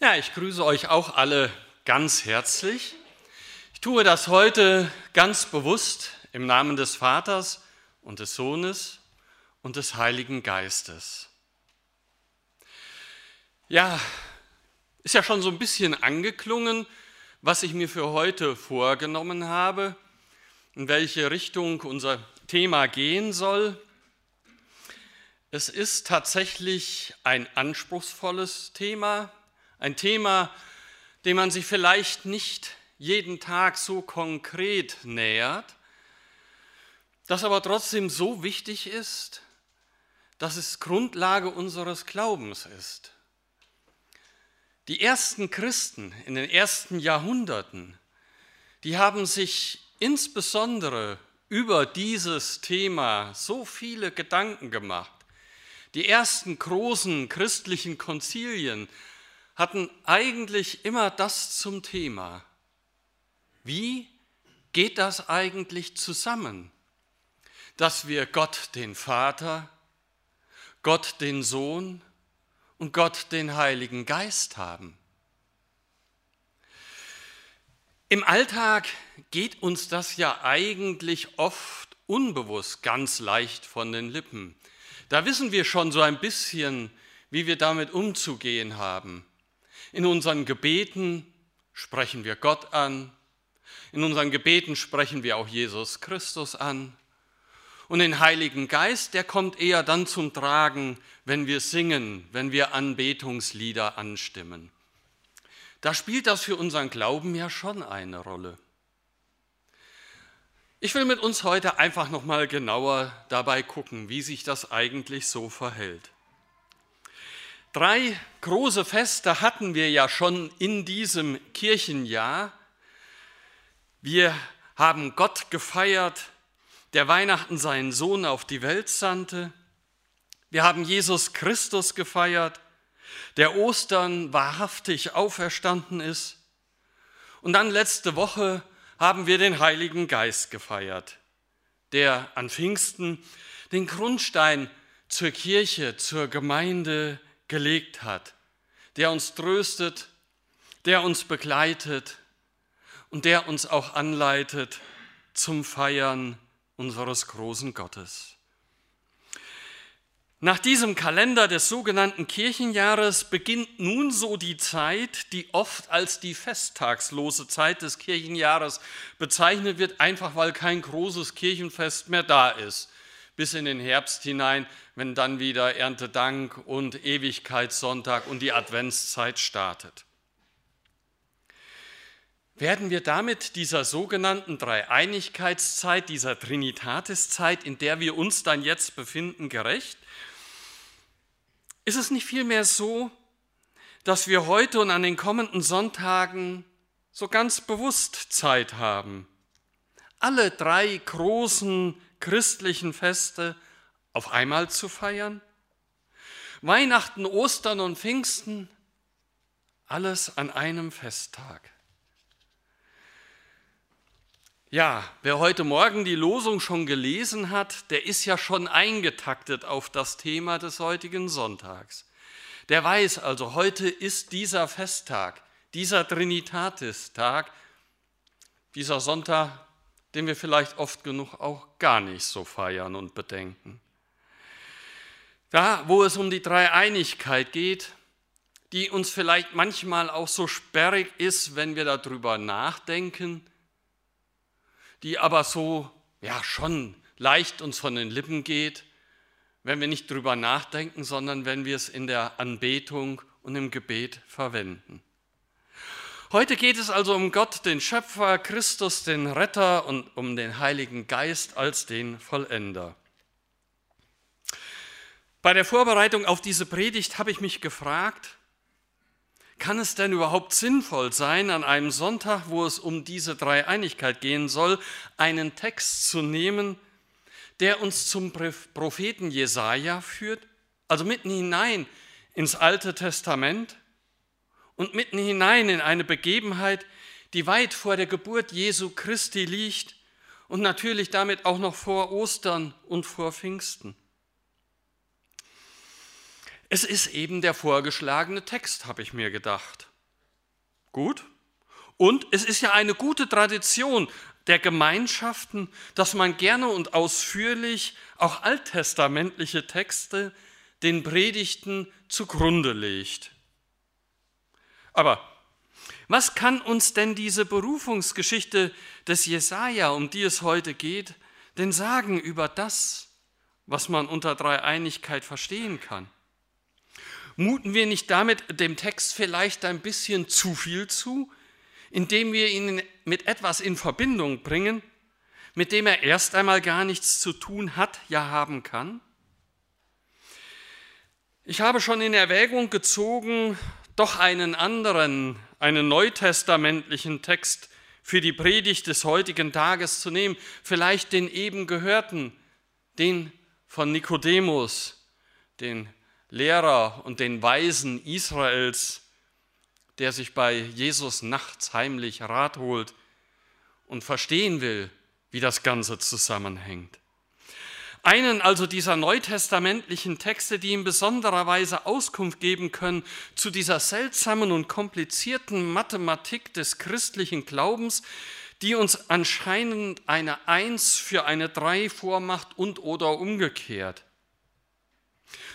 Ja, ich grüße euch auch alle ganz herzlich. Ich tue das heute ganz bewusst im Namen des Vaters und des Sohnes und des Heiligen Geistes. Ja, ist ja schon so ein bisschen angeklungen, was ich mir für heute vorgenommen habe, in welche Richtung unser Thema gehen soll. Es ist tatsächlich ein anspruchsvolles Thema, ein Thema, dem man sich vielleicht nicht jeden Tag so konkret nähert, das aber trotzdem so wichtig ist, dass es Grundlage unseres Glaubens ist. Die ersten Christen in den ersten Jahrhunderten, die haben sich insbesondere über dieses Thema so viele Gedanken gemacht. Die ersten großen christlichen Konzilien hatten eigentlich immer das zum Thema. Wie geht das eigentlich zusammen, dass wir Gott den Vater, Gott den Sohn und Gott den Heiligen Geist haben? Im Alltag geht uns das ja eigentlich oft unbewusst ganz leicht von den Lippen. Da wissen wir schon so ein bisschen, wie wir damit umzugehen haben. In unseren Gebeten sprechen wir Gott an. In unseren Gebeten sprechen wir auch Jesus Christus an. Und den Heiligen Geist, der kommt eher dann zum Tragen, wenn wir singen, wenn wir Anbetungslieder anstimmen. Da spielt das für unseren Glauben ja schon eine Rolle. Ich will mit uns heute einfach noch mal genauer dabei gucken, wie sich das eigentlich so verhält. Drei große Feste hatten wir ja schon in diesem Kirchenjahr. Wir haben Gott gefeiert, der Weihnachten seinen Sohn auf die Welt sandte. Wir haben Jesus Christus gefeiert, der Ostern wahrhaftig auferstanden ist. Und dann letzte Woche haben wir den Heiligen Geist gefeiert, der an Pfingsten den Grundstein zur Kirche, zur Gemeinde gelegt hat, der uns tröstet, der uns begleitet und der uns auch anleitet zum Feiern unseres großen Gottes. Nach diesem Kalender des sogenannten Kirchenjahres beginnt nun so die Zeit, die oft als die festtagslose Zeit des Kirchenjahres bezeichnet wird, einfach weil kein großes Kirchenfest mehr da ist bis in den Herbst hinein, wenn dann wieder Erntedank und Ewigkeitssonntag und die Adventszeit startet. Werden wir damit dieser sogenannten Dreieinigkeitszeit, dieser Trinitatiszeit, in der wir uns dann jetzt befinden, gerecht? Ist es nicht vielmehr so, dass wir heute und an den kommenden Sonntagen so ganz bewusst Zeit haben, alle drei großen christlichen Feste auf einmal zu feiern? Weihnachten, Ostern und Pfingsten, alles an einem Festtag. Ja, wer heute Morgen die Losung schon gelesen hat, der ist ja schon eingetaktet auf das Thema des heutigen Sonntags. Der weiß also, heute ist dieser Festtag, dieser Trinitatis-Tag, dieser Sonntag, den wir vielleicht oft genug auch gar nicht so feiern und bedenken. Da, wo es um die Dreieinigkeit geht, die uns vielleicht manchmal auch so sperrig ist, wenn wir darüber nachdenken, die aber so, ja, schon leicht uns von den Lippen geht, wenn wir nicht drüber nachdenken, sondern wenn wir es in der Anbetung und im Gebet verwenden. Heute geht es also um Gott, den Schöpfer, Christus, den Retter und um den Heiligen Geist als den Vollender. Bei der Vorbereitung auf diese Predigt habe ich mich gefragt, kann es denn überhaupt sinnvoll sein, an einem Sonntag, wo es um diese Dreieinigkeit gehen soll, einen Text zu nehmen, der uns zum Propheten Jesaja führt, also mitten hinein ins Alte Testament? Und mitten hinein in eine Begebenheit, die weit vor der Geburt Jesu Christi liegt und natürlich damit auch noch vor Ostern und vor Pfingsten. Es ist eben der vorgeschlagene Text, habe ich mir gedacht. Gut. Und es ist ja eine gute Tradition der Gemeinschaften, dass man gerne und ausführlich auch alttestamentliche Texte den Predigten zugrunde legt. Aber was kann uns denn diese Berufungsgeschichte des Jesaja, um die es heute geht, denn sagen über das, was man unter Dreieinigkeit verstehen kann? Muten wir nicht damit dem Text vielleicht ein bisschen zu viel zu, indem wir ihn mit etwas in Verbindung bringen, mit dem er erst einmal gar nichts zu tun hat, ja haben kann? Ich habe schon in Erwägung gezogen, doch einen anderen, einen neutestamentlichen Text für die Predigt des heutigen Tages zu nehmen, vielleicht den eben gehörten, den von Nikodemus, den Lehrer und den Weisen Israels, der sich bei Jesus nachts heimlich Rat holt und verstehen will, wie das Ganze zusammenhängt. Einen also dieser neutestamentlichen Texte, die in besonderer Weise Auskunft geben können zu dieser seltsamen und komplizierten Mathematik des christlichen Glaubens, die uns anscheinend eine Eins für eine Drei vormacht und oder umgekehrt.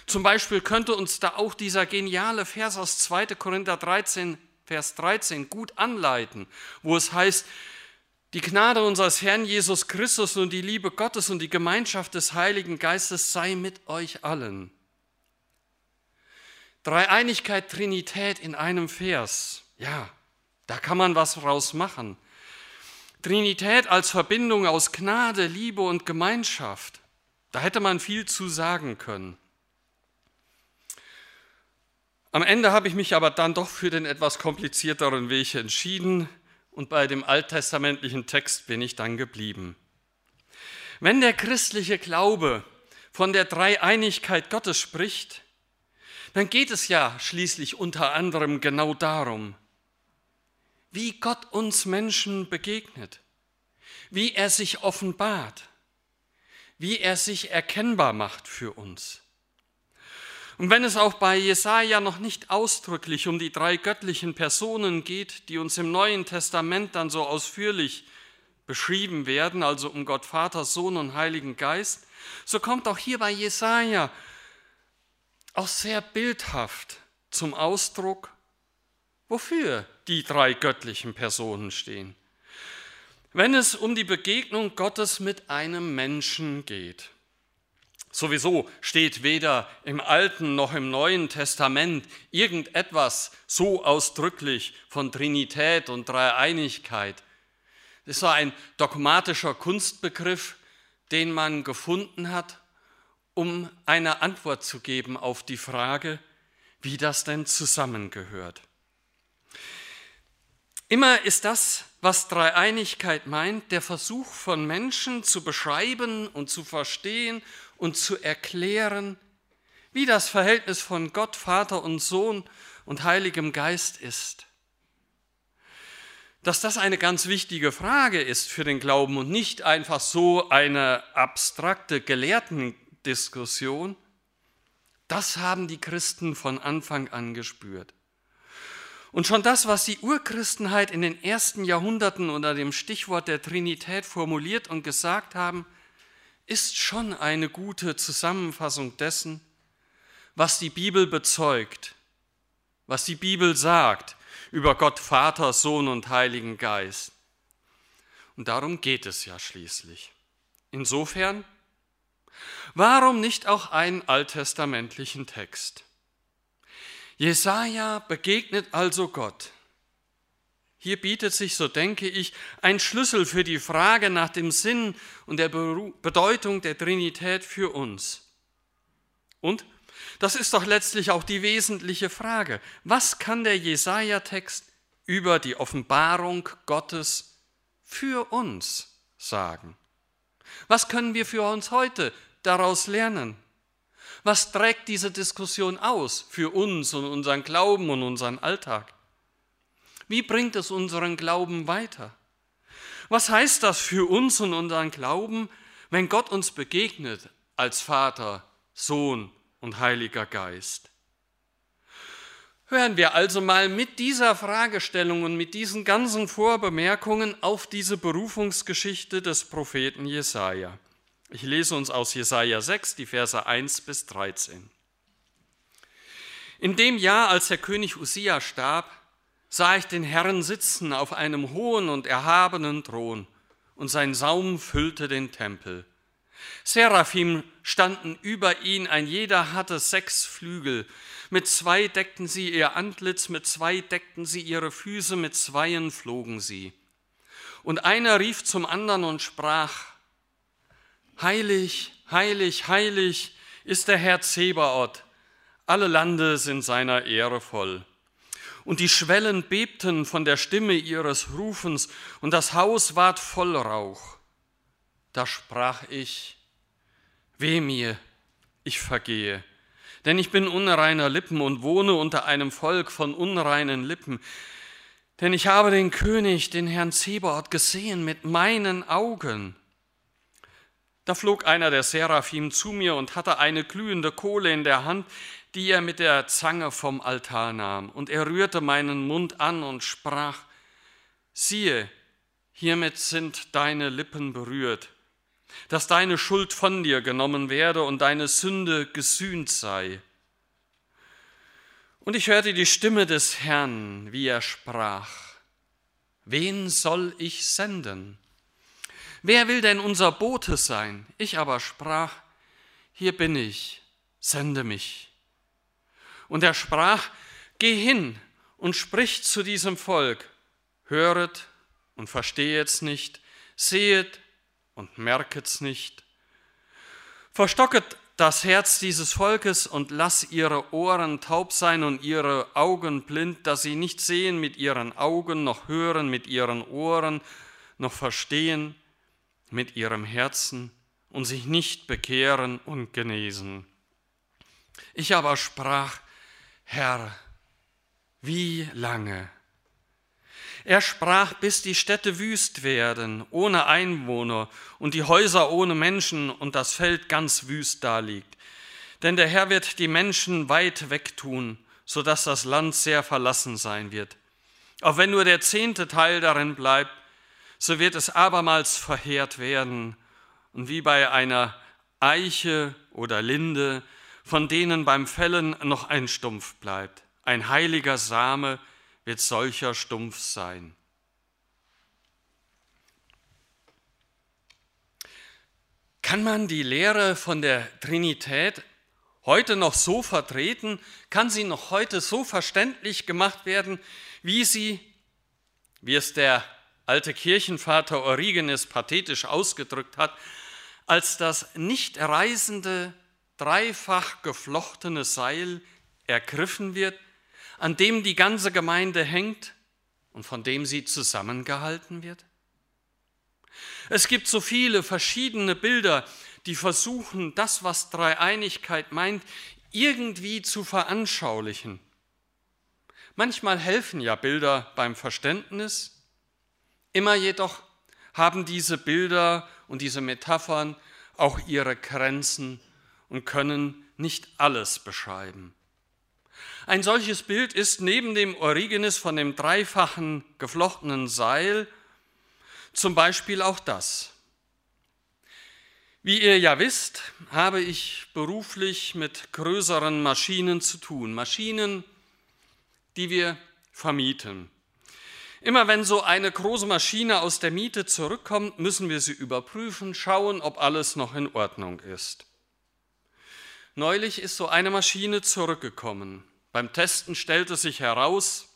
Zum Beispiel könnte uns da auch dieser geniale Vers aus 2. Korinther 13, Vers 13 gut anleiten, wo es heißt, die Gnade unseres Herrn Jesus Christus und die Liebe Gottes und die Gemeinschaft des Heiligen Geistes sei mit euch allen. Dreieinigkeit, Trinität in einem Vers. Ja, da kann man was draus machen. Trinität als Verbindung aus Gnade, Liebe und Gemeinschaft. Da hätte man viel zu sagen können. Am Ende habe ich mich aber dann doch für den etwas komplizierteren Weg entschieden und bei dem alttestamentlichen Text bin ich dann geblieben. Wenn der christliche Glaube von der Dreieinigkeit Gottes spricht, dann geht es ja schließlich unter anderem genau darum, wie Gott uns Menschen begegnet, wie er sich offenbart, wie er sich erkennbar macht für uns. Und wenn es auch bei Jesaja noch nicht ausdrücklich um die drei göttlichen Personen geht, die uns im Neuen Testament dann so ausführlich beschrieben werden, also um Gott Vater, Sohn und Heiligen Geist, so kommt auch hier bei Jesaja auch sehr bildhaft zum Ausdruck, wofür die drei göttlichen Personen stehen. Wenn es um die Begegnung Gottes mit einem Menschen geht. Sowieso steht weder im Alten noch im Neuen Testament irgendetwas so ausdrücklich von Trinität und Dreieinigkeit. Das war ein dogmatischer Kunstbegriff, den man gefunden hat, um eine Antwort zu geben auf die Frage, wie das denn zusammengehört. Immer ist das, was Dreieinigkeit meint, der Versuch von Menschen zu beschreiben und zu verstehen und zu erklären, wie das Verhältnis von Gott, Vater und Sohn und Heiligem Geist ist. Dass das eine ganz wichtige Frage ist für den Glauben und nicht einfach so eine abstrakte Gelehrtendiskussion, das haben die Christen von Anfang an gespürt. Und schon das, was die Urchristenheit in den ersten Jahrhunderten unter dem Stichwort der Trinität formuliert und gesagt haben, ist schon eine gute Zusammenfassung dessen, was die Bibel bezeugt, was die Bibel sagt über Gott Vater, Sohn und Heiligen Geist. Und darum geht es ja schließlich. Insofern, warum nicht auch einen alttestamentlichen Text? Jesaja begegnet also Gott hier bietet sich, so denke ich, ein Schlüssel für die Frage nach dem Sinn und der Bedeutung der Trinität für uns. Und das ist doch letztlich auch die wesentliche Frage. Was kann der Jesaja-Text über die Offenbarung Gottes für uns sagen? Was können wir für uns heute daraus lernen? Was trägt diese Diskussion aus für uns und unseren Glauben und unseren Alltag? Wie bringt es unseren Glauben weiter? Was heißt das für uns und unseren Glauben, wenn Gott uns begegnet als Vater, Sohn und Heiliger Geist? Hören wir also mal mit dieser Fragestellung und mit diesen ganzen Vorbemerkungen auf diese Berufungsgeschichte des Propheten Jesaja. Ich lese uns aus Jesaja 6, die Verse 1 bis 13. In dem Jahr, als der König Usia starb, sah ich den Herrn sitzen auf einem hohen und erhabenen Thron, und sein Saum füllte den Tempel. Seraphim standen über ihn, ein jeder hatte sechs Flügel. Mit zwei deckten sie ihr Antlitz, mit zwei deckten sie ihre Füße, mit zweien flogen sie. Und einer rief zum anderen und sprach, Heilig, heilig, heilig ist der Herr Zebaoth, alle Lande sind seiner Ehre voll. Und die Schwellen bebten von der Stimme ihres Rufens, und das Haus ward voll Rauch. Da sprach ich, Weh mir, ich vergehe, denn ich bin unreiner Lippen und wohne unter einem Volk von unreinen Lippen. Denn ich habe den König, den Herrn Zebaoth, gesehen mit meinen Augen. Da flog einer der Seraphim zu mir und hatte eine glühende Kohle in der Hand, die er mit der Zange vom Altar nahm. Und er rührte meinen Mund an und sprach, siehe, hiermit sind deine Lippen berührt, dass deine Schuld von dir genommen werde und deine Sünde gesühnt sei. Und ich hörte die Stimme des Herrn, wie er sprach, wen soll ich senden? Wer will denn unser Bote sein? Ich aber sprach, hier bin ich, sende mich. Und er sprach, geh hin und sprich zu diesem Volk, höret und verstehet's nicht, sehet und merket's nicht. Verstocket das Herz dieses Volkes und lass ihre Ohren taub sein und ihre Augen blind, dass sie nicht sehen mit ihren Augen, noch hören mit ihren Ohren, noch verstehen mit ihrem Herzen und sich nicht bekehren und genesen. Ich aber sprach, Herr, wie lange? Er sprach, bis die Städte wüst werden, ohne Einwohner, und die Häuser ohne Menschen und das Feld ganz wüst daliegt. Denn der Herr wird die Menschen weit wegtun, so dass das Land sehr verlassen sein wird. Auch wenn nur der zehnte Teil darin bleibt, so wird es abermals verheert werden. Und wie bei einer Eiche oder Linde, von denen beim Fällen noch ein Stumpf bleibt. Ein heiliger Same wird solcher Stumpf sein. Kann man die Lehre von der Trinität heute noch so vertreten? Kann sie noch heute so verständlich gemacht werden, wie sie, wie es der alte Kirchenvater Origenes pathetisch ausgedrückt hat, als das nicht reisende, dreifach geflochtene Seil ergriffen wird an dem die ganze Gemeinde hängt und von dem sie zusammengehalten wird? Es gibt so viele verschiedene Bilder, die versuchen, das, was Dreieinigkeit meint, irgendwie zu veranschaulichen. Manchmal helfen ja Bilder beim Verständnis, immer jedoch haben diese Bilder und diese Metaphern auch ihre Grenzen und können nicht alles beschreiben. Ein solches Bild ist neben dem Origenes von dem dreifachen geflochtenen Seil zum Beispiel auch das. Wie ihr ja wisst, habe ich beruflich mit größeren Maschinen zu tun. Maschinen, die wir vermieten. Immer wenn so eine große Maschine aus der Miete zurückkommt, müssen wir sie überprüfen, schauen, ob alles noch in Ordnung ist. Neulich ist so eine Maschine zurückgekommen. Beim Testen stellte sich heraus,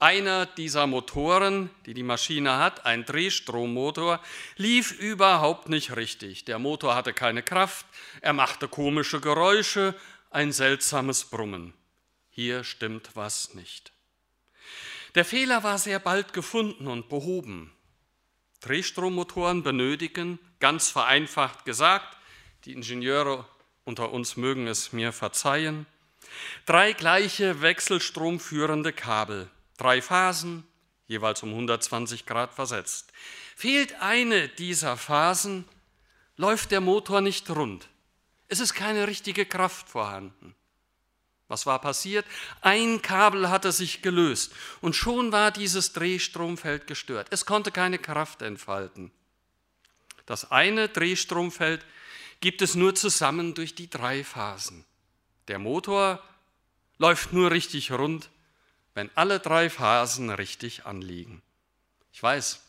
einer dieser Motoren, die die Maschine hat, ein Drehstrommotor, lief überhaupt nicht richtig. Der Motor hatte keine Kraft, er machte komische Geräusche, ein seltsames Brummen. Hier stimmt was nicht. Der Fehler war sehr bald gefunden und behoben. Drehstrommotoren benötigen, ganz vereinfacht gesagt, die Ingenieure unter uns mögen es mir verzeihen, Drei gleiche wechselstromführende Kabel, drei Phasen, jeweils um 120 Grad versetzt. Fehlt eine dieser Phasen, läuft der Motor nicht rund. Es ist keine richtige Kraft vorhanden. Was war passiert? Ein Kabel hatte sich gelöst und schon war dieses Drehstromfeld gestört. Es konnte keine Kraft entfalten. Das eine Drehstromfeld gibt es nur zusammen durch die drei Phasen. Der Motor läuft nur richtig rund, wenn alle drei Phasen richtig anliegen. Ich weiß,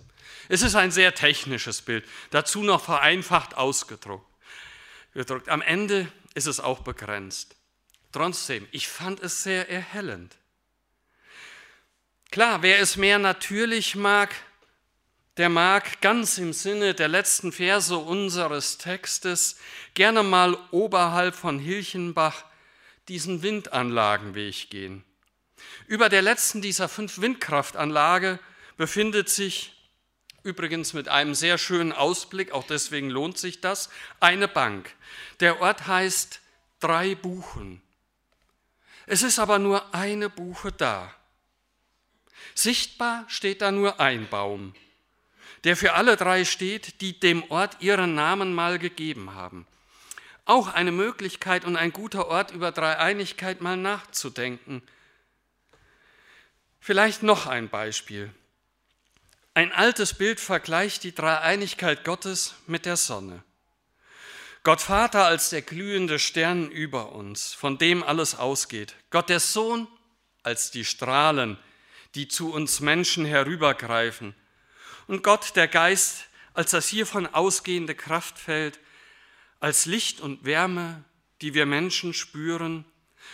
es ist ein sehr technisches Bild, dazu noch vereinfacht ausgedruckt. Am Ende ist es auch begrenzt. Trotzdem, ich fand es sehr erhellend. Klar, wer es mehr natürlich mag, der mag ganz im Sinne der letzten Verse unseres Textes gerne mal oberhalb von Hilchenbach diesen Windanlagenweg gehen. Über der letzten dieser fünf Windkraftanlage befindet sich übrigens mit einem sehr schönen Ausblick, auch deswegen lohnt sich das, eine Bank. Der Ort heißt Drei Buchen. Es ist aber nur eine Buche da. Sichtbar steht da nur ein Baum, der für alle drei steht, die dem Ort ihren Namen mal gegeben haben. Auch eine Möglichkeit und ein guter Ort, über Dreieinigkeit mal nachzudenken. Vielleicht noch ein Beispiel. Ein altes Bild vergleicht die Dreieinigkeit Gottes mit der Sonne. Gott Vater als der glühende Stern über uns, von dem alles ausgeht. Gott der Sohn als die Strahlen, die zu uns Menschen herübergreifen. Und Gott der Geist als das hiervon ausgehende Kraftfeld, als Licht und Wärme, die wir Menschen spüren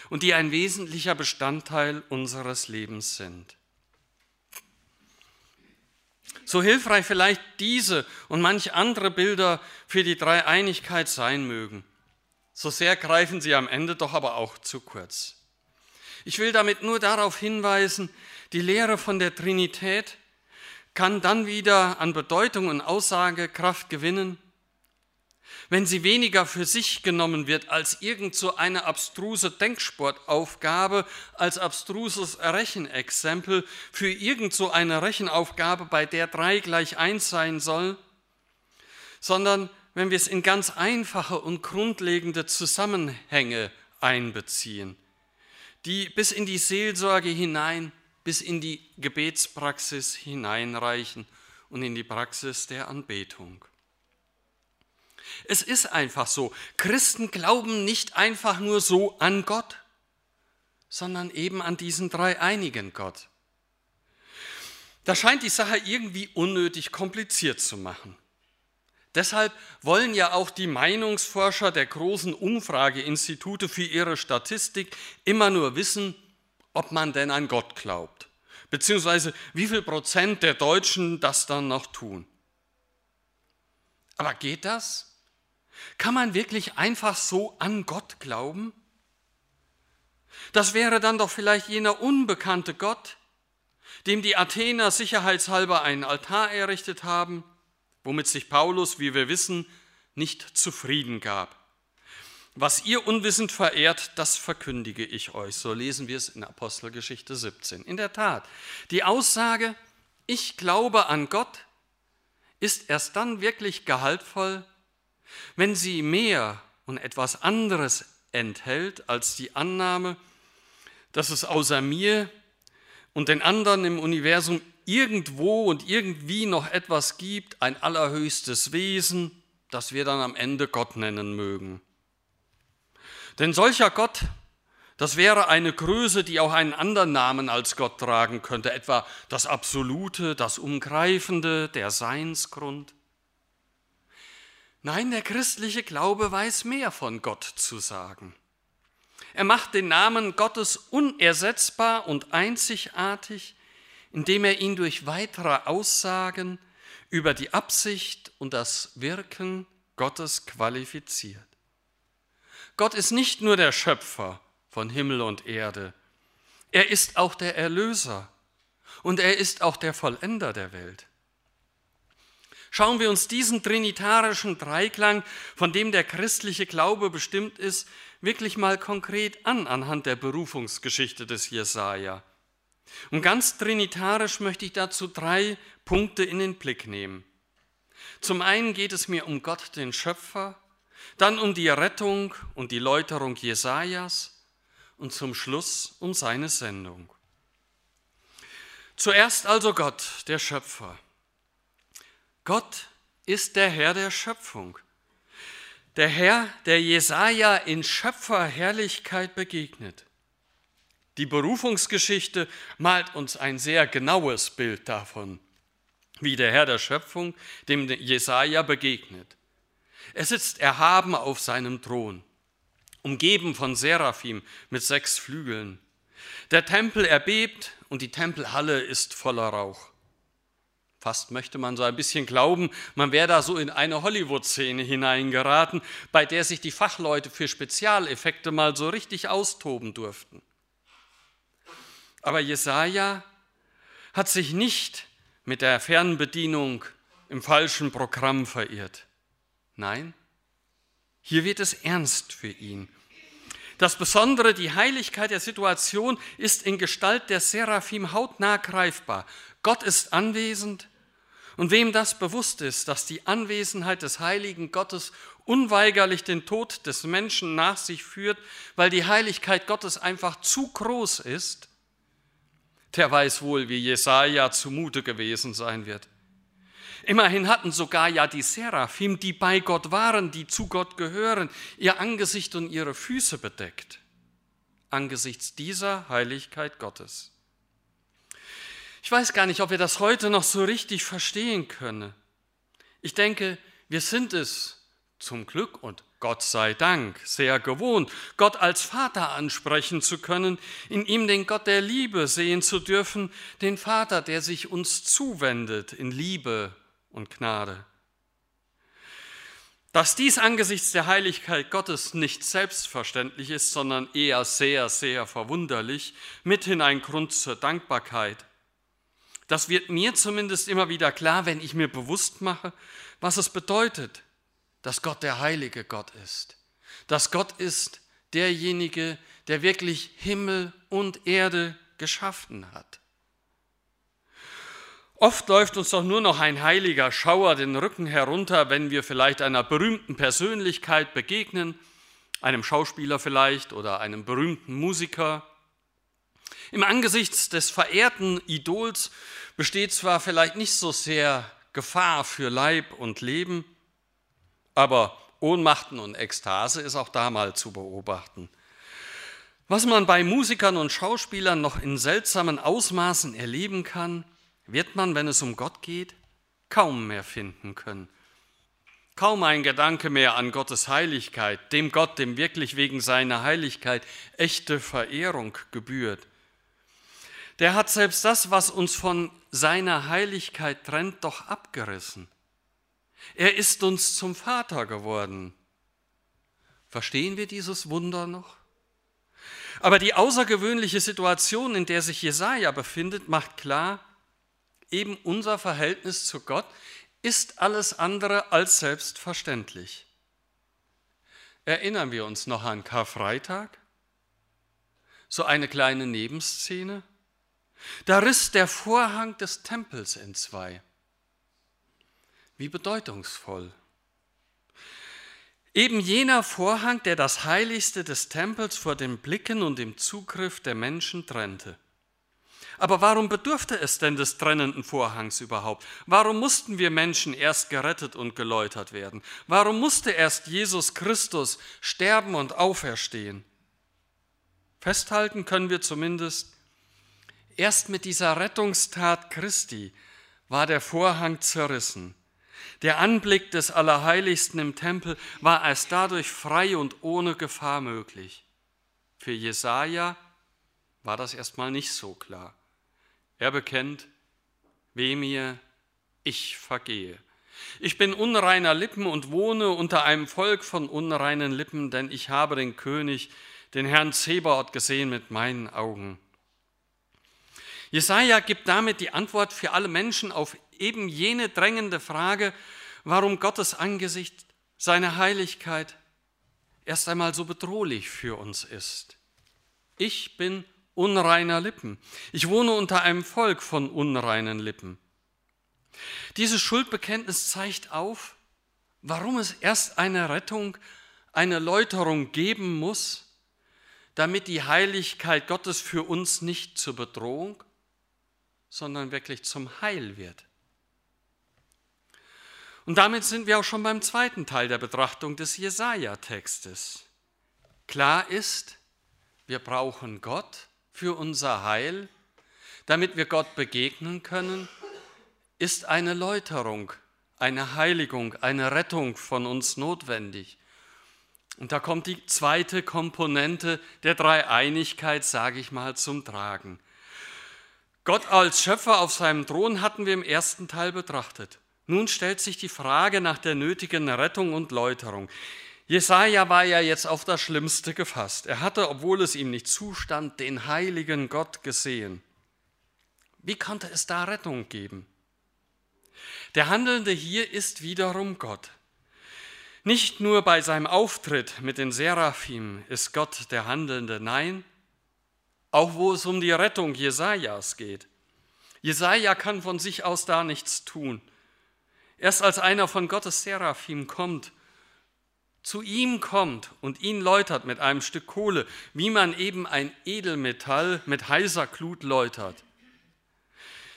und die ein wesentlicher Bestandteil unseres Lebens sind. So hilfreich vielleicht diese und manch andere Bilder für die Dreieinigkeit sein mögen, so sehr greifen sie am Ende doch aber auch zu kurz. Ich will damit nur darauf hinweisen, die Lehre von der Trinität kann dann wieder an Bedeutung und Aussagekraft gewinnen, wenn sie weniger für sich genommen wird als irgend so eine abstruse Denksportaufgabe, als abstruses Rechenexempel für irgend so eine Rechenaufgabe, bei der drei gleich eins sein soll, sondern wenn wir es in ganz einfache und grundlegende Zusammenhänge einbeziehen, die bis in die Seelsorge hinein, bis in die Gebetspraxis hineinreichen und in die Praxis der Anbetung. Es ist einfach so. Christen glauben nicht einfach nur so an Gott, sondern eben an diesen dreieinigen Gott. Das scheint die Sache irgendwie unnötig kompliziert zu machen. Deshalb wollen ja auch die Meinungsforscher der großen Umfrageinstitute für ihre Statistik immer nur wissen, ob man denn an Gott glaubt, beziehungsweise wie viel Prozent der Deutschen das dann noch tun. Aber geht das? Kann man wirklich einfach so an Gott glauben? Das wäre dann doch vielleicht jener unbekannte Gott, dem die Athener sicherheitshalber einen Altar errichtet haben, womit sich Paulus, wie wir wissen, nicht zufrieden gab. Was ihr unwissend verehrt, das verkündige ich euch. So lesen wir es in Apostelgeschichte 17. In der Tat, die Aussage, ich glaube an Gott, ist erst dann wirklich gehaltvoll, wenn sie mehr und etwas anderes enthält als die Annahme, dass es außer mir und den anderen im Universum irgendwo und irgendwie noch etwas gibt, ein allerhöchstes Wesen, das wir dann am Ende Gott nennen mögen. Denn solcher Gott, das wäre eine Größe, die auch einen anderen Namen als Gott tragen könnte, etwa das Absolute, das Umgreifende, der Seinsgrund. Nein, der christliche Glaube weiß mehr von Gott zu sagen. Er macht den Namen Gottes unersetzbar und einzigartig, indem er ihn durch weitere Aussagen über die Absicht und das Wirken Gottes qualifiziert. Gott ist nicht nur der Schöpfer von Himmel und Erde, er ist auch der Erlöser und er ist auch der Vollender der Welt. Schauen wir uns diesen trinitarischen Dreiklang, von dem der christliche Glaube bestimmt ist, wirklich mal konkret an anhand der Berufungsgeschichte des Jesaja. Und ganz trinitarisch möchte ich dazu drei Punkte in den Blick nehmen. Zum einen geht es mir um Gott, den Schöpfer, dann um die Rettung und die Läuterung Jesajas und zum Schluss um seine Sendung. Zuerst also Gott, der Schöpfer. Gott ist der Herr der Schöpfung. Der Herr, der Jesaja in Schöpferherrlichkeit begegnet. Die Berufungsgeschichte malt uns ein sehr genaues Bild davon, wie der Herr der Schöpfung dem Jesaja begegnet. Er sitzt erhaben auf seinem Thron, umgeben von Seraphim mit sechs Flügeln. Der Tempel erbebt und die Tempelhalle ist voller Rauch. Fast möchte man so ein bisschen glauben, man wäre da so in eine Hollywood-Szene hineingeraten, bei der sich die Fachleute für Spezialeffekte mal so richtig austoben durften. Aber Jesaja hat sich nicht mit der Fernbedienung im falschen Programm verirrt. Nein, hier wird es ernst für ihn. Das Besondere, die Heiligkeit der Situation ist in Gestalt der Seraphim hautnah greifbar. Gott ist anwesend und wem das bewusst ist, dass die Anwesenheit des heiligen Gottes unweigerlich den Tod des Menschen nach sich führt, weil die Heiligkeit Gottes einfach zu groß ist, der weiß wohl, wie Jesaja zumute gewesen sein wird. Immerhin hatten sogar ja die Seraphim, die bei Gott waren, die zu Gott gehören, ihr Angesicht und ihre Füße bedeckt, angesichts dieser Heiligkeit Gottes. Ich weiß gar nicht, ob wir das heute noch so richtig verstehen können. Ich denke, wir sind es zum Glück und Gott sei Dank sehr gewohnt, Gott als Vater ansprechen zu können, in ihm den Gott der Liebe sehen zu dürfen, den Vater, der sich uns zuwendet in Liebe und Gnade. Dass dies angesichts der Heiligkeit Gottes nicht selbstverständlich ist, sondern eher sehr, sehr verwunderlich, mithin ein Grund zur Dankbarkeit. Das wird mir zumindest immer wieder klar, wenn ich mir bewusst mache, was es bedeutet, dass Gott der heilige Gott ist. Dass Gott ist derjenige, der wirklich Himmel und Erde geschaffen hat. Oft läuft uns doch nur noch ein heiliger Schauer den Rücken herunter, wenn wir vielleicht einer berühmten Persönlichkeit begegnen, einem Schauspieler vielleicht oder einem berühmten Musiker. Im Angesicht des verehrten Idols besteht zwar vielleicht nicht so sehr Gefahr für Leib und Leben, aber Ohnmachten und Ekstase ist auch da mal zu beobachten. Was man bei Musikern und Schauspielern noch in seltsamen Ausmaßen erleben kann, wird man, wenn es um Gott geht, kaum mehr finden können. Kaum ein Gedanke mehr an Gottes Heiligkeit, dem Gott, dem wirklich wegen seiner Heiligkeit echte Verehrung gebührt. Der hat selbst das, was uns von seiner Heiligkeit trennt, doch abgerissen. Er ist uns zum Vater geworden. Verstehen wir dieses Wunder noch? Aber die außergewöhnliche Situation, in der sich Jesaja befindet, macht klar, eben unser Verhältnis zu Gott ist alles andere als selbstverständlich. Erinnern wir uns noch an Karfreitag? So eine kleine Nebenszene. Da riss der Vorhang des Tempels in zwei. Wie bedeutungsvoll. Eben jener Vorhang, der das Heiligste des Tempels vor den Blicken und dem Zugriff der Menschen trennte. Aber warum bedurfte es denn des trennenden Vorhangs überhaupt? Warum mussten wir Menschen erst gerettet und geläutert werden? Warum musste erst Jesus Christus sterben und auferstehen? Festhalten können wir zumindest, erst mit dieser Rettungstat Christi war der Vorhang zerrissen. Der Anblick des Allerheiligsten im Tempel war erst dadurch frei und ohne Gefahr möglich. Für Jesaja war das erstmal nicht so klar. Er bekennt, weh mir, ich vergehe. Ich bin unreiner Lippen und wohne unter einem Volk von unreinen Lippen, denn ich habe den König, den Herrn Zebaoth gesehen mit meinen Augen. Jesaja gibt damit die Antwort für alle Menschen auf eben jene drängende Frage, warum Gottes Angesicht, seine Heiligkeit erst einmal so bedrohlich für uns ist. Ich bin unreiner Lippen. Ich wohne unter einem Volk von unreinen Lippen. Dieses Schuldbekenntnis zeigt auf, warum es erst eine Rettung, eine Läuterung geben muss, damit die Heiligkeit Gottes für uns nicht zur Bedrohung, sondern wirklich zum Heil wird. Und damit sind wir auch schon beim zweiten Teil der Betrachtung des Jesaja-Textes. Klar ist, wir brauchen Gott für unser Heil. Damit wir Gott begegnen können, ist eine Läuterung, eine Heiligung, eine Rettung von uns notwendig. Und da kommt die zweite Komponente der Dreieinigkeit, sage ich mal, zum Tragen. Gott als Schöpfer auf seinem Thron hatten wir im ersten Teil betrachtet. Nun stellt sich die Frage nach der nötigen Rettung und Läuterung. Jesaja war ja jetzt auf das Schlimmste gefasst. Er hatte, obwohl es ihm nicht zustand, den heiligen Gott gesehen. Wie konnte es da Rettung geben? Der Handelnde hier ist wiederum Gott. Nicht nur bei seinem Auftritt mit den Seraphim ist Gott der Handelnde, nein, auch wo es um die Rettung Jesajas geht. Jesaja kann von sich aus da nichts tun. Erst als einer von Gottes Seraphim kommt, zu ihm kommt und ihn läutert mit einem Stück Kohle, wie man eben ein Edelmetall mit heißer Glut läutert.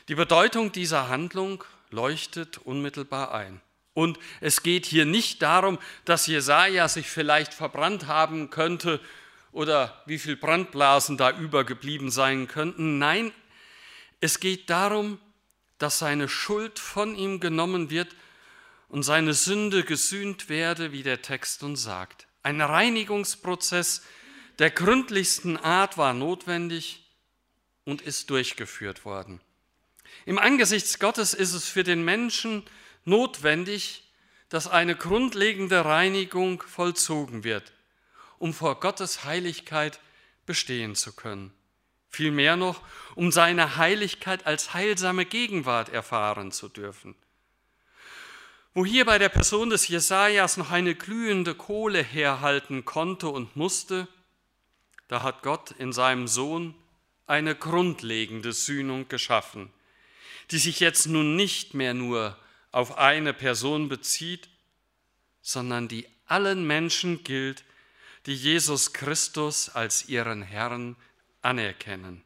Die Bedeutung dieser Handlung leuchtet unmittelbar ein. Und es geht hier nicht darum, dass Jesaja sich vielleicht verbrannt haben könnte oder wie viel Brandblasen da übergeblieben sein könnten. Nein, es geht darum, dass seine Schuld von ihm genommen wird und seine Sünde gesühnt werde, wie der Text uns sagt. Ein Reinigungsprozess der gründlichsten Art war notwendig und ist durchgeführt worden. Im Angesicht Gottes ist es für den Menschen notwendig, dass eine grundlegende Reinigung vollzogen wird, um vor Gottes Heiligkeit bestehen zu können. Vielmehr noch, um seine Heiligkeit als heilsame Gegenwart erfahren zu dürfen. Wo hier bei der Person des Jesajas noch eine glühende Kohle herhalten konnte und musste, da hat Gott in seinem Sohn eine grundlegende Sühnung geschaffen, die sich jetzt nun nicht mehr nur auf eine Person bezieht, sondern die allen Menschen gilt, die Jesus Christus als ihren Herrn anerkennen.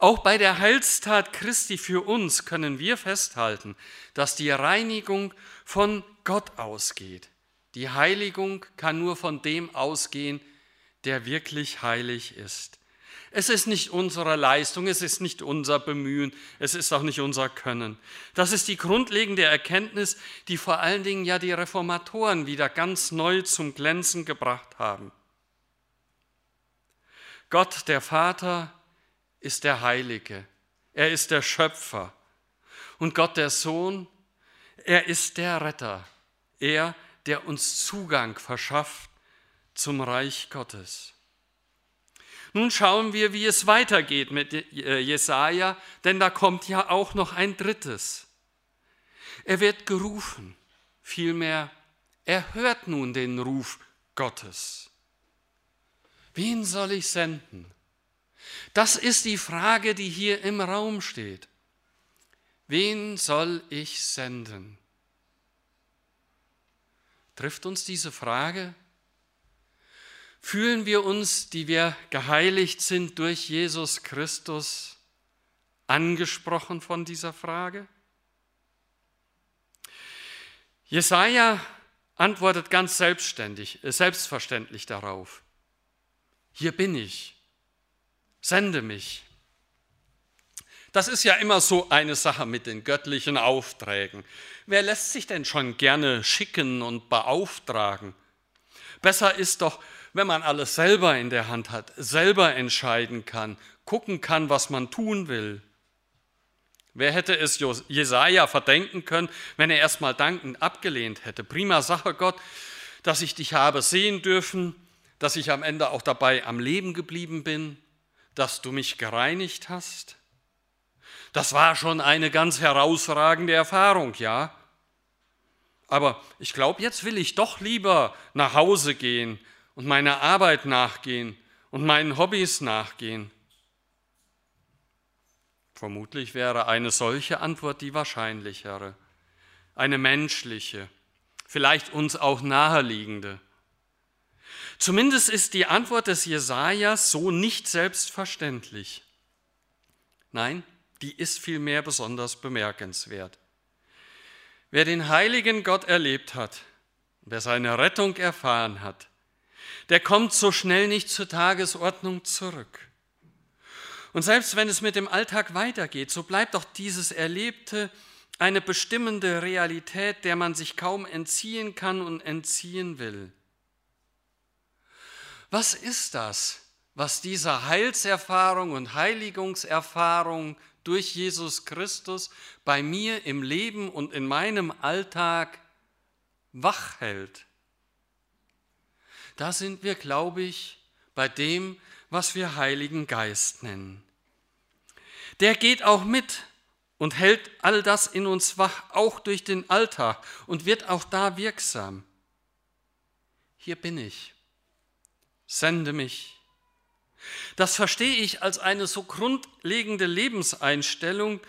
Auch bei der Heilstat Christi für uns können wir festhalten, dass die Reinigung von Gott ausgeht. Die Heiligung kann nur von dem ausgehen, der wirklich heilig ist. Es ist nicht unsere Leistung, es ist nicht unser Bemühen, es ist auch nicht unser Können. Das ist die grundlegende Erkenntnis, die vor allen Dingen ja die Reformatoren wieder ganz neu zum Glänzen gebracht haben. Gott, der Vater, ist der Heilige, er ist der Schöpfer. Und Gott, der Sohn, er ist der Retter, er, der uns Zugang verschafft zum Reich Gottes. Nun schauen wir, wie es weitergeht mit äh, Jesaja, denn da kommt ja auch noch ein drittes. Er wird gerufen, vielmehr, er hört nun den Ruf Gottes. Wen soll ich senden? Das ist die Frage, die hier im Raum steht. Wen soll ich senden? Trifft uns diese Frage? Fühlen wir uns, die wir geheiligt sind durch Jesus Christus, angesprochen von dieser Frage? Jesaja antwortet ganz selbstständig, äh, selbstverständlich darauf. Hier bin ich, sende mich. Das ist ja immer so eine Sache mit den göttlichen Aufträgen. Wer lässt sich denn schon gerne schicken und beauftragen? Besser ist doch, wenn man alles selber in der Hand hat, selber entscheiden kann, gucken kann, was man tun will. Wer hätte es Jesaja verdenken können, wenn er erstmal dankend abgelehnt hätte? Prima Sache, Gott, dass ich dich habe sehen dürfen, dass ich am Ende auch dabei am Leben geblieben bin, dass du mich gereinigt hast. Das war schon eine ganz herausragende Erfahrung, ja. Aber ich glaube, jetzt will ich doch lieber nach Hause gehen und meiner Arbeit nachgehen und meinen Hobbys nachgehen? Vermutlich wäre eine solche Antwort die wahrscheinlichere, eine menschliche, vielleicht uns auch naheliegende. Zumindest ist die Antwort des Jesajas so nicht selbstverständlich. Nein, die ist vielmehr besonders bemerkenswert. Wer den heiligen Gott erlebt hat, wer seine Rettung erfahren hat, der kommt so schnell nicht zur Tagesordnung zurück. Und selbst wenn es mit dem Alltag weitergeht, so bleibt doch dieses Erlebte eine bestimmende Realität, der man sich kaum entziehen kann und entziehen will. Was ist das, was dieser Heilserfahrung und Heiligungserfahrung durch Jesus Christus bei mir im Leben und in meinem Alltag wach hält? Da sind wir, glaube ich, bei dem, was wir Heiligen Geist nennen. Der geht auch mit und hält all das in uns wach, auch durch den Alltag und wird auch da wirksam. Hier bin ich, sende mich. Das verstehe ich als eine so grundlegende Lebenseinstellung,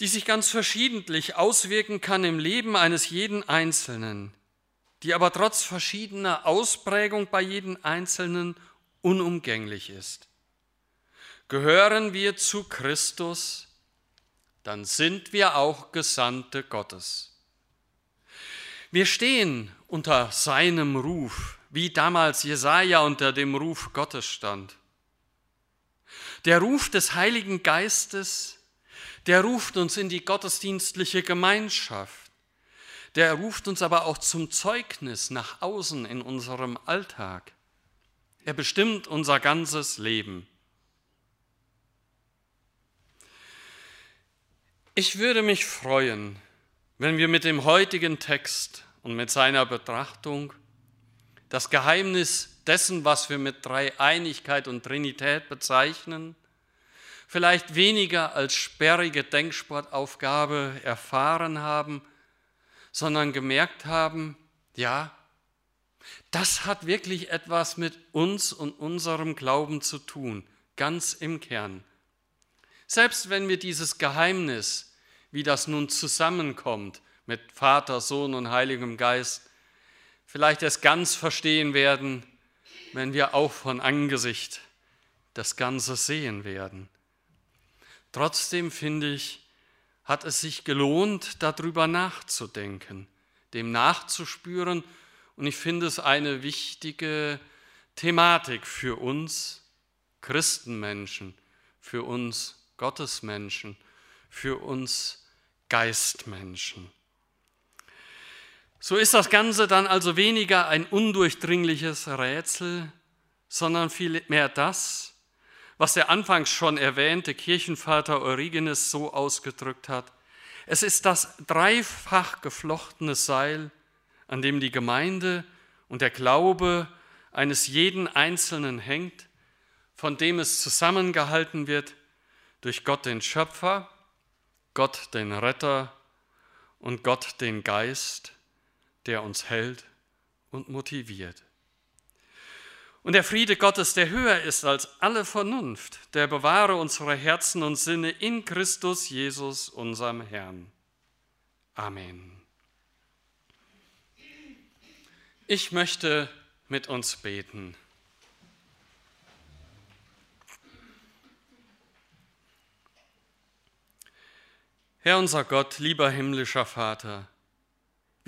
die sich ganz verschiedentlich auswirken kann im Leben eines jeden Einzelnen, die aber trotz verschiedener Ausprägung bei jedem Einzelnen unumgänglich ist. Gehören wir zu Christus, dann sind wir auch Gesandte Gottes. Wir stehen unter seinem Ruf, wie damals Jesaja unter dem Ruf Gottes stand. Der Ruf des Heiligen Geistes, der ruft uns in die gottesdienstliche Gemeinschaft. Der ruft uns aber auch zum Zeugnis nach außen in unserem Alltag. Er bestimmt unser ganzes Leben. Ich würde mich freuen, wenn wir mit dem heutigen Text und mit seiner Betrachtung das Geheimnis dessen, was wir mit Dreieinigkeit und Trinität bezeichnen, vielleicht weniger als sperrige Denksportaufgabe erfahren haben, sondern gemerkt haben, ja, das hat wirklich etwas mit uns und unserem Glauben zu tun, ganz im Kern. Selbst wenn wir dieses Geheimnis wie das nun zusammenkommt mit Vater, Sohn und Heiligem Geist, vielleicht erst ganz verstehen werden, wenn wir auch von Angesicht das Ganze sehen werden. Trotzdem finde ich, hat es sich gelohnt, darüber nachzudenken, dem nachzuspüren. Und ich finde es eine wichtige Thematik für uns Christenmenschen, für uns Gottesmenschen für uns Geistmenschen. So ist das Ganze dann also weniger ein undurchdringliches Rätsel, sondern vielmehr das, was der anfangs schon erwähnte Kirchenvater Origenes so ausgedrückt hat. Es ist das dreifach geflochtene Seil, an dem die Gemeinde und der Glaube eines jeden Einzelnen hängt, von dem es zusammengehalten wird durch Gott den Schöpfer, Gott den Retter und Gott den Geist, der uns hält und motiviert. Und der Friede Gottes, der höher ist als alle Vernunft, der bewahre unsere Herzen und Sinne in Christus Jesus, unserem Herrn. Amen. Ich möchte mit uns beten. Herr unser Gott, lieber himmlischer Vater,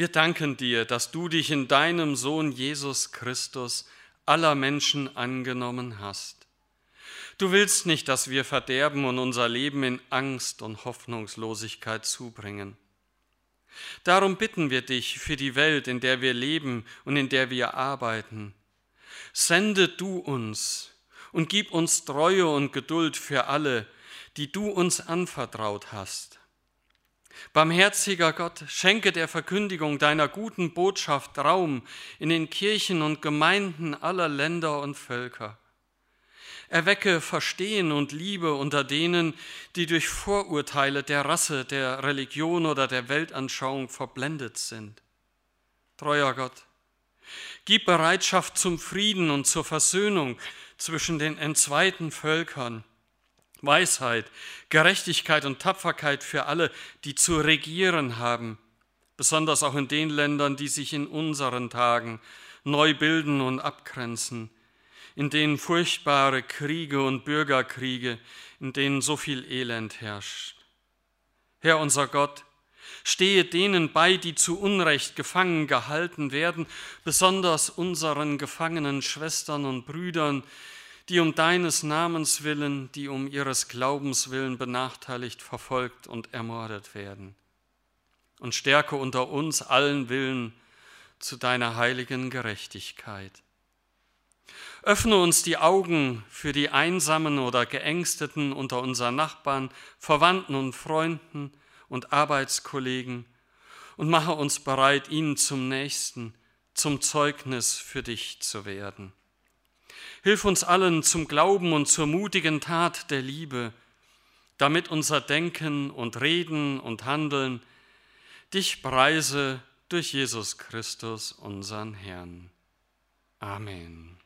wir danken dir, dass du dich in deinem Sohn Jesus Christus aller Menschen angenommen hast. Du willst nicht, dass wir verderben und unser Leben in Angst und Hoffnungslosigkeit zubringen. Darum bitten wir dich für die Welt, in der wir leben und in der wir arbeiten. Sende du uns und gib uns Treue und Geduld für alle, die du uns anvertraut hast. Barmherziger Gott, schenke der Verkündigung deiner guten Botschaft Raum in den Kirchen und Gemeinden aller Länder und Völker. Erwecke Verstehen und Liebe unter denen, die durch Vorurteile der Rasse, der Religion oder der Weltanschauung verblendet sind. Treuer Gott, gib Bereitschaft zum Frieden und zur Versöhnung zwischen den entzweiten Völkern Weisheit, Gerechtigkeit und Tapferkeit für alle, die zu regieren haben, besonders auch in den Ländern, die sich in unseren Tagen neu bilden und abgrenzen, in denen furchtbare Kriege und Bürgerkriege, in denen so viel Elend herrscht. Herr unser Gott, stehe denen bei, die zu Unrecht gefangen gehalten werden, besonders unseren gefangenen Schwestern und Brüdern, die um deines Namens willen, die um ihres Glaubens willen benachteiligt, verfolgt und ermordet werden. Und stärke unter uns allen Willen zu deiner heiligen Gerechtigkeit. Öffne uns die Augen für die Einsamen oder Geängsteten unter unseren Nachbarn, Verwandten und Freunden und Arbeitskollegen und mache uns bereit, ihnen zum Nächsten, zum Zeugnis für dich zu werden. Hilf uns allen zum Glauben und zur mutigen Tat der Liebe, damit unser Denken und Reden und Handeln dich preise durch Jesus Christus, unseren Herrn. Amen.